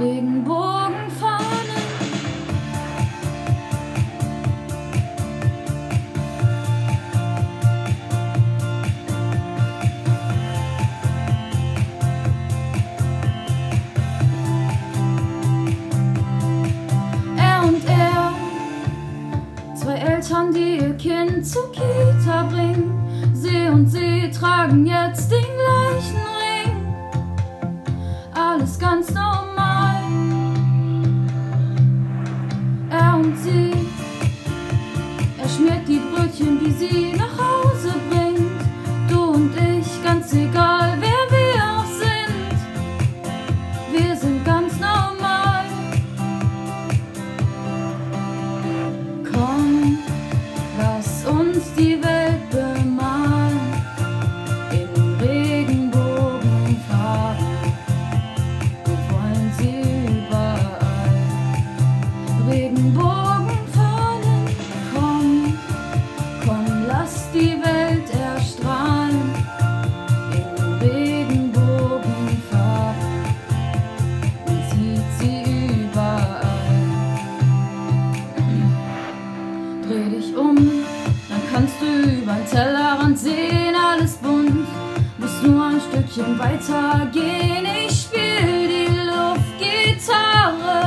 Regenbogenfahnen. Er und er, zwei Eltern, die ihr Kind zur Kita bringen. Sie und sie tragen jetzt den gleichen Ring. Alles ganz normal. Regenbogen komm, komm, lass die Welt erstrahlen Regenbogenfarben zieht sie überall. Dreh dich um, dann kannst du übern Tellerrand sehen, alles bunt, musst nur ein Stückchen weiter gehen. Ich spiel die Luftgitarre.